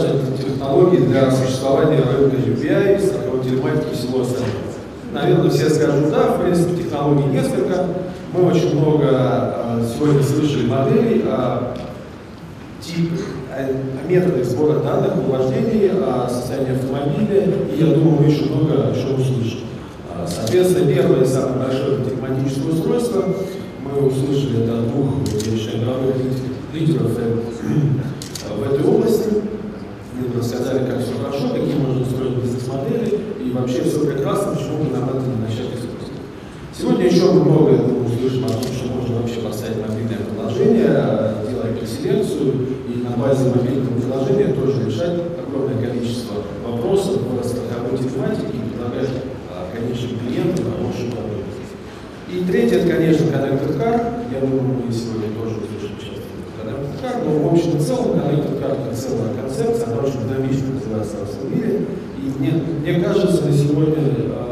достаточно технологии для существования рынка UPI, страховой телематики всего остального. Наверное, все скажут, да, в принципе, технологий несколько. Мы очень много а, сегодня слышали моделей о, тип, о методах сбора данных, о вождении, о состоянии автомобиля, и я думаю, мы еще много еще услышим. А, соответственно, первое и самое большое телематическое устройство мы услышали это от двух, мировых лидеров в этой области. Они рассказали, как все хорошо, какие можно строить бизнес-модели, и вообще все прекрасно, почему бы нам это не начать использовать. Сегодня еще много том, что можно вообще поставить мобильное приложение, делая консервацию, и на базе мобильного приложения тоже решать огромное количество вопросов по страховой тематике и предлагать а, конечным клиентам хорошую продукцию. И третье, это, конечно, Connected Car. Я думаю, мы сегодня тоже услышим часто Connected Car, но в общем и целом Connected Car это целая концепция, она очень динамично развивается всем мире. И мне, мне кажется, на сегодня на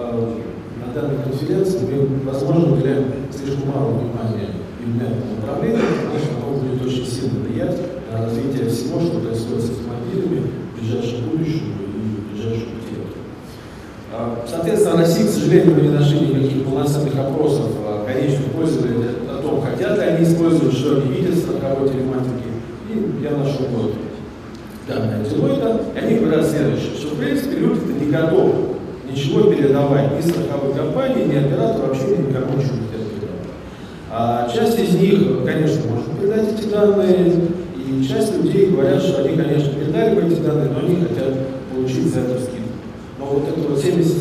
данной конференции мы, возможно, уделяем слишком мало внимания именно этому направлению, потому что оно будет очень сильно влиять на развитие всего, что происходит с автомобилями в ближайшем будущем и в ближайшем периоде. Соответственно, Россия, к сожалению, не нашли никаких полноценных опросов конечных пользователей о том, хотят ли они использовать, что они видят в страховой телематике. И я нашел вот данные Deloitte, и они говорят следующее, что в принципе люди-то не готовы ничего передавать ни страховой компании, ни оператору, вообще никому ничего не передавать. А часть из них, конечно, может передать эти данные, и часть людей говорят, что они, конечно, передали бы эти данные, но они хотят получить за это скидку. Но вот это вот 70,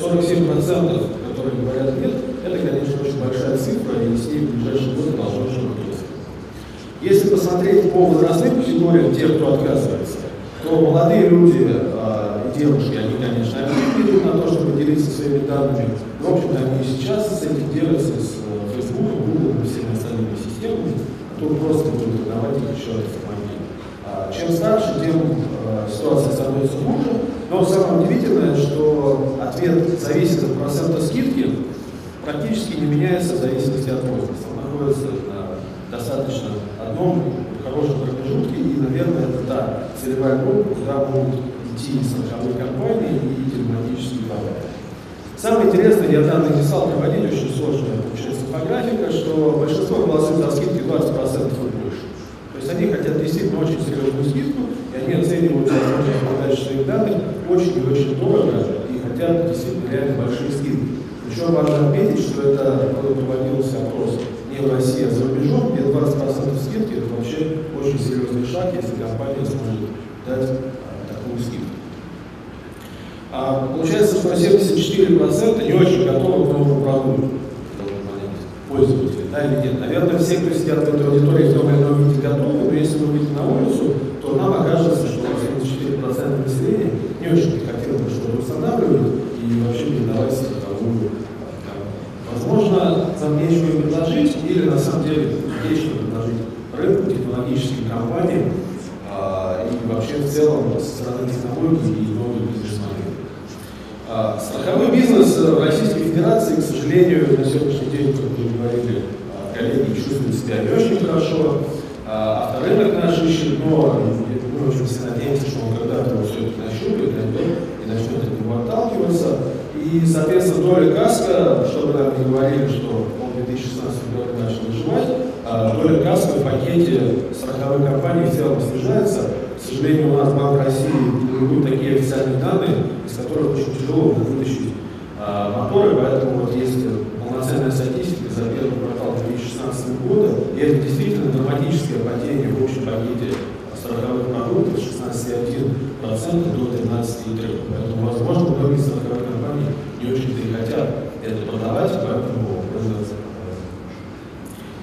47%, которые говорят нет, это, конечно, очень большая цифра, и с ней в ближайшие годы должно что-то Если посмотреть по возрастным категориям тех, кто отказывается, то молодые люди э, и девушки, они, конечно, идут на то, чтобы делиться своими данными. В общем-то, они сейчас с этим делятся с э, Facebook, Google и всеми остальными системами, то просто будут продавать их еще автомобиль. А чем старше, тем э, ситуация становится хуже. Но самое удивительное, что ответ зависит от процента скидки, практически не меняется в зависимости от возраста. Он находится на достаточно одном хорошем промежутке, и, наверное, это та целевая группа, куда могут идти страховые компании и телематические провайдеры. Самое интересное, я данные не стал проводить, очень сложная получается инфографика, что большинство голосует за скидки 20% и больше. То есть они хотят действительно очень серьезную скидку, и они оценивают возможность продажи своих данных очень и очень дорого, и хотят действительно реально большие скидки. Еще важно отметить, что это проводился опрос не в России, а за рубежом, где 20% скидки это вообще очень серьезный шаг, если компания сможет дать а, такую скидку. А, получается, что 74% не очень готовы к новому продукту пользователей, да или нет. Наверное, все, кто сидят в этой аудитории, в том или готовы, но если вы выйдете на улицу, то нам окажется, что 74% населения не очень хотело бы что-то устанавливать и вообще передавать страховую Возможно, нам нечего им предложить, или на самом деле есть что предложить рынку, технологическим компаниям а, и вообще в целом со стороны технологий и новых бизнес-моделей. А, страховой бизнес в Российской Федерации, к сожалению, на сегодняшний день, как уже говорили а, коллеги, чувствует себя не очень хорошо. А, авторынок наш ищет, но мы очень все надеемся, что он когда-то его все-таки нащупает, и начнет от него отталкиваться. И, соответственно, доля КАСКО, чтобы нам не говорили, что он в 2016 году начал выживать, а доля КАСКО в пакете страховой компании в целом снижается. К сожалению, у нас Банк России идут такие официальные данные, из которых очень тяжело вытащить а, моторы, поэтому вот есть полноценная статистика за первый квартал 2016 года, и это действительно драматическое падение в общем пакете страховых продуктов с 16,1% до 13,3%. Поэтому, возможно, многие страховые компании не очень-то и хотят это продавать, поэтому рынок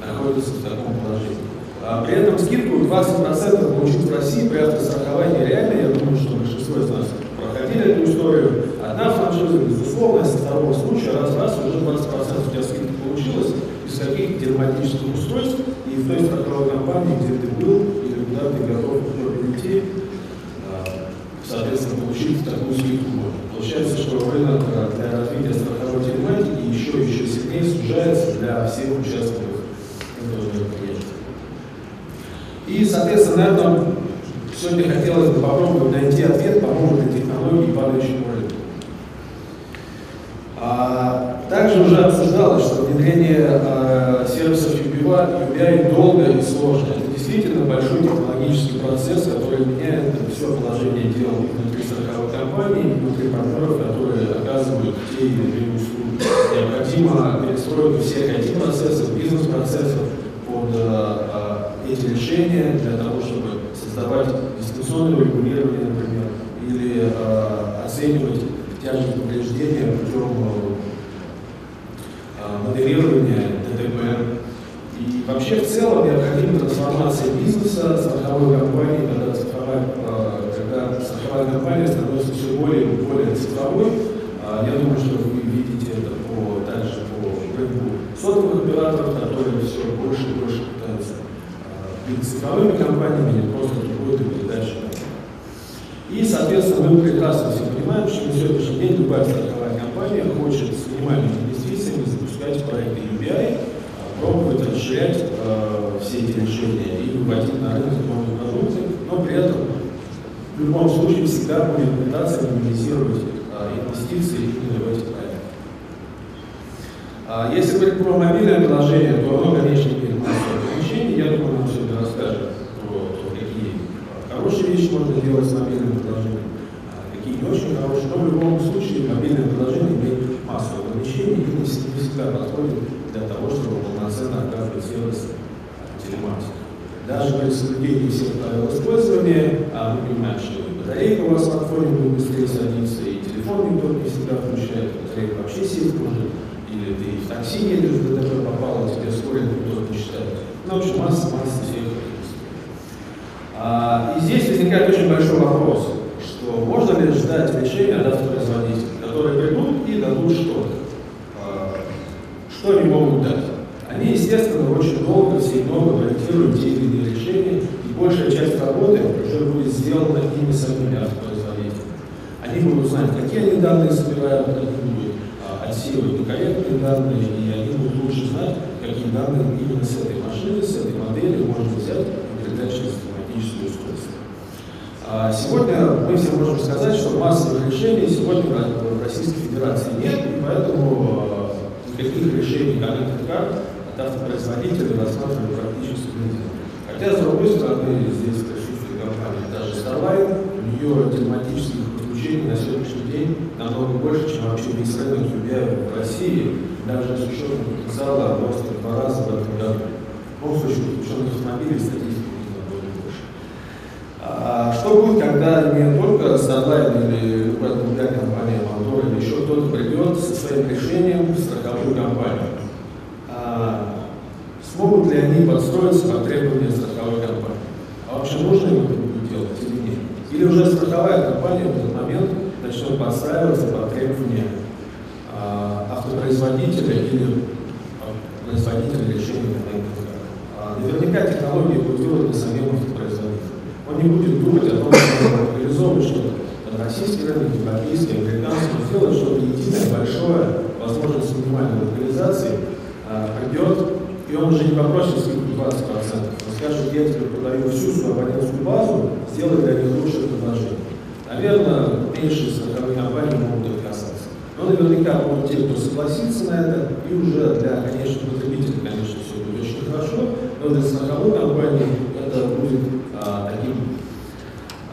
находится в таком положении. А при этом скидку 20% получить в России при автостраховании реально, я думаю, что большинство из нас проходили эту историю. Одна франшиза, безусловно, со второго случая раз-раз уже 20% у тебя скидка получилась без каких-то телематических устройств и в той страховой компании, где ты был, когда ты готов перейти, соответственно, получить такую можно. Получается, что рынок для развития страховой тематики еще еще сильнее сужается для всех участников этого мероприятия. И, соответственно, на этом сегодня хотелось бы попробовать найти ответ, помогут ли технологии падающему рынку. А, также уже обсуждалось, что внедрение а, сервисов UBI, UBI долго и сложно. Это действительно большой технологический процесс, который меняет все положение дел внутри страховой компании, внутри партнеров, которые оказывают те или иные услуги. Необходимо перестроить всех IT-процессов, бизнес-процессов под а, эти решения для того, чтобы создавать дистанционное регулирование, например, или оценивать тяжесть повреждения путем э, моделирования ДТП. И вообще в целом необходима трансформация бизнеса, страховой компании, когда страховая, страховая компания становится все более и более цифровой. Э, я думаю, что вы видите это по, также по рынку сотовых операторов, которые все больше и больше пытаются быть цифровыми компаниями, не просто другой передачи. И, соответственно, мы прекрасно все понимаем, что на сегодняшний день любая страховая компания хочет с минимальными инвестициями запускать проекты UBI, а, пробовать расширять все эти решения и выводить на рынок новые продукты, но при этом в любом случае всегда будет пытаться минимизировать э, инвестиции именно в эти проекты. А если говорить про мобильное приложение, то оно, конечно, имеет массу ограничений. Я думаю, нам сегодня расскажет про то, какие хорошие вещи можно делать с мобильным приложением, а какие не очень хорошие, но в любом случае мобильное приложение имеет массу ограничений и не всегда подходит для того, чтобы полноценно оказывать сервис телематики. Даже при соблюдении всех правил использования, а мы понимаем, что и батарейка у вас в смартфоне будет быстрее садиться, и телефон никто не всегда включает, батарейка вообще сесть может, или ты в такси едешь, в ДТП попал, тебе скорость никто не считает. Ну, в общем, масса, масса всех а, и здесь возникает очень большой вопрос, что можно ли ждать решения от автопроизводителей, которые придут и дадут что-то. А, что они могут дать? Они, естественно, очень долго, все и много проектируют иные решения, и большая часть работы уже будет сделана ими самими автопроизводителями. Они будут знать, какие они данные собирают, они будут а, отсеивать некорректные данные, и они будут лучше знать, какие данные именно с этой машины, с этой модели можно взять и передать через техническое устройство. А сегодня мы все можем сказать, что массовых решений сегодня в Российской Федерации нет, и поэтому а, никаких решений коннектор карт от автопроизводителей рассматривать практически нельзя. Хотя, с другой стороны, здесь присутствует компания даже Starline, у нее тематических подключений на сегодняшний день намного больше, чем вообще весь рынок в России, даже с учетом потенциала роста в два раза в этом году. В любом случае, подключенных автомобилей статистика а что будет, когда не только Starline или любая другая компания, Мотор или еще кто-то придет со своим решением в страховую компанию? А смогут ли подстроиться под требования страховой компании? А вообще нужно это будет делать или нет? Или уже страховая компания в этот момент начнет подстраиваться под требования а, автопроизводителя или производителя решения а, Наверняка технологии будут делать на самим автопроизводителем. Он не будет думать о том, что реализовывать что-то российский рынок, европейский, американский, сделать что-то единое, большое, возможно, с минимальной локализацией, а, придет, и он уже не попросит скидку 20%. Он скажет, я тебе продаю всю свою абонентскую базу, сделай для них лучшее предложение. Наверное, меньшие страховые компании могут отказаться. Но наверняка будут те, кто согласится на это, и уже для конечных потребителей, конечно, все будет очень хорошо, но для страховой компании это будет а, таким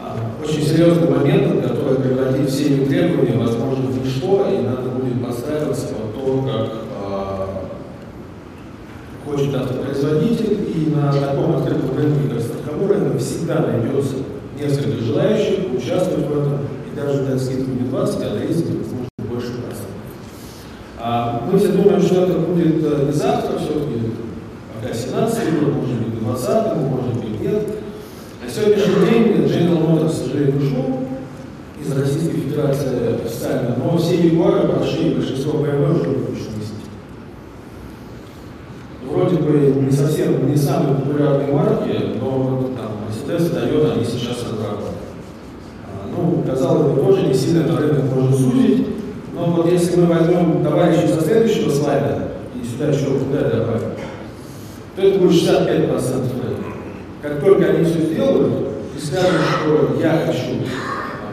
а, очень серьезным моментом, который превратит все эти требования, возможно, в ничто, и надо будет подстраиваться под то, как а, хочет автопроизводитель, и на таком открытом рынке, как страховой рынок, всегда найдется несколько желающих участвовать в этом, и даже дать скидку не 20, а 30, возможно, больше процентов. А, мы все думаем, что это будет э, не завтра, все-таки пока 17 год, может быть, 20 может быть, нет. На сегодняшний день General Motors, к ушел из Российской Федерации официально, но все Ягуары прошли, большинство BMW уже выпущены из Вроде бы не совсем, не самые популярные марки, но там Mercedes, Toyota, они сейчас разрабатывают. А, ну, казалось бы, тоже не сильно на рынок можно сузить. Но вот если мы возьмем товарищей со следующего слайда, и сюда еще куда добавим, то это будет 65% рынка. Как только они все сделают и скажут, что я хочу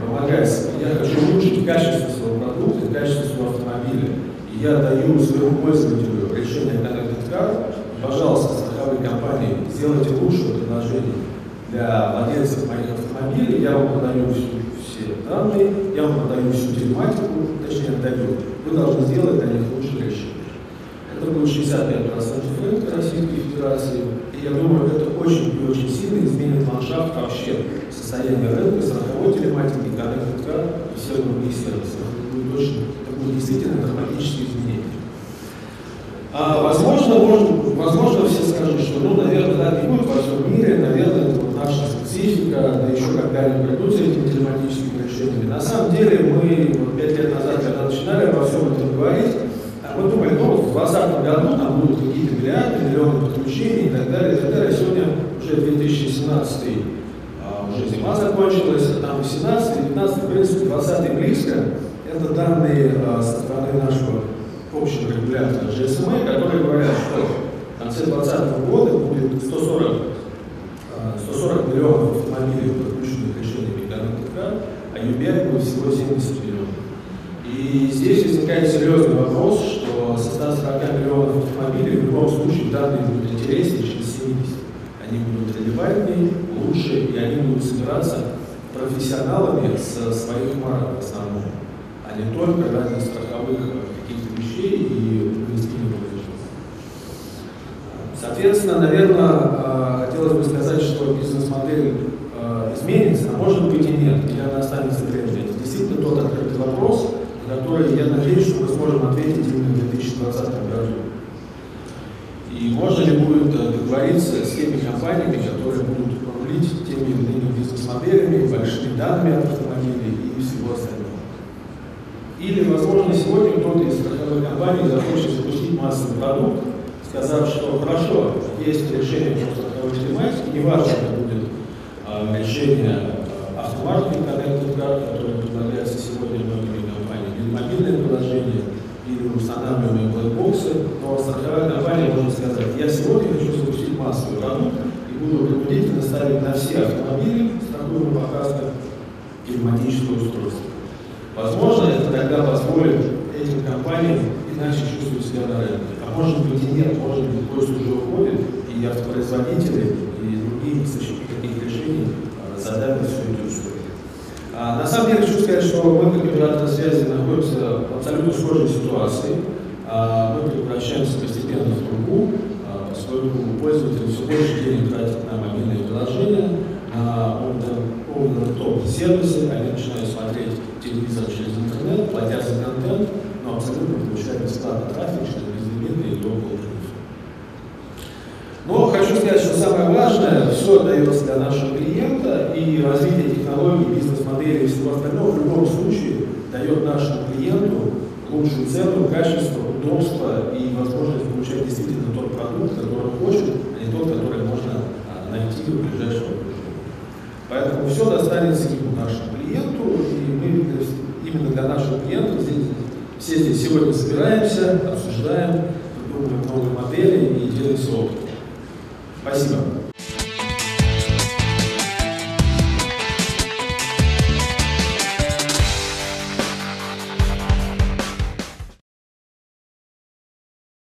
помогать, я хочу улучшить качество своего продукта, качество своего автомобиля, и я даю своему пользователю решение Car, пожалуйста, страховые компании, сделайте лучшее предложение для владельцев моих автомобилей, я вам подаю всю, все данные, я вам подаю всю тематику, точнее отдаю, вы должны сделать для них лучшее решение. Это будет 65% рынка Российской Федерации, и я думаю, это очень и очень сильно изменит ландшафт вообще состояния рынка, страховой телематики, Car и всех других сервисов. Это будет, очень, это будет действительно драматические изменения. А, возможно, может, возможно, все скажут, что, ну, наверное, да, будет во всем мире, наверное, это вот наша специфика, да еще когда-нибудь придут с этими телематическими решениями. На самом деле, мы вот пять лет назад, когда начинали обо всем этом говорить, а мы думали, ну, в 2020 году там будут какие-то миллиарды, миллионы подключений и так далее, и так далее. Сегодня уже 2017 а, уже зима закончилась, а там 18 19 в принципе, 20 близко. Это данные со стороны нашего общего регулятора GSMA, которые говорят, что в конце 2020 года будет 140, 140 миллионов автомобилей, подключенных решениями Connected а UBI будет всего 70 миллионов. И здесь возникает серьезный вопрос, что со 140 миллионов автомобилей в любом случае данные будут интереснее, чем 70. Они будут релевантнее, лучше, и они будут собираться профессионалами со своих марок в основном, а не только ради страховых каких-то вещей и инвестиционных Соответственно, наверное, а, хотелось бы сказать, что бизнес-модель а, изменится, а может быть и нет, или она останется прежней. Это действительно тот открытый вопрос, на который я надеюсь, что мы сможем ответить именно в 2020 году. И можно ли будет э, договориться с теми компаниями, которые будут рулить теми или иными бизнес-моделями, большими данными автомобилей и всего остального. Или, возможно, сегодня кто-то из страховых компаний захочет запустить массовый продукт, сказав, что хорошо, есть решение страховой тематике, неважно, это будет а, решение а, Connected Card, которое предлагается сегодня многими компаниями, или мобильное приложение, или устанавливаемые блэкбоксы, но страховая компания может сказать, я сегодня хочу запустить массовый продукт и буду принудительно ставить на все автомобили страхуемый показка телематическое устройство. Возможно, это тогда позволит этим компаниям иначе чувствовать себя на рынке. А может быть и нет, может быть поезд уже уходит, и автопроизводители, и другие источники таких решений а, задавят всю эту историю. А, на самом деле хочу сказать, что мы, как оператор связи, находимся в абсолютно схожей ситуации. А, мы превращаемся постепенно в трубу, а, поскольку пользователи все больше денег тратят на мобильные приложения, на over-the-top сервисы, они начинают смотреть телевизор через интернет, платя за контент, но абсолютно что безлимитно и до Но хочу сказать, что самое важное, все дается для нашего клиента, и развитие технологий, бизнес-модели и всего остального в любом случае дает нашему клиенту лучшую цену, качество, удобство и возможность получать действительно тот продукт, который хочет, а не тот, который можно а, найти в ближайшем окружении. Поэтому все достанется ему, нашему клиенту, и мы именно для наших клиентов здесь все здесь сегодня собираемся, обсуждаем, придумываем новые модели и делимся опытом. Спасибо.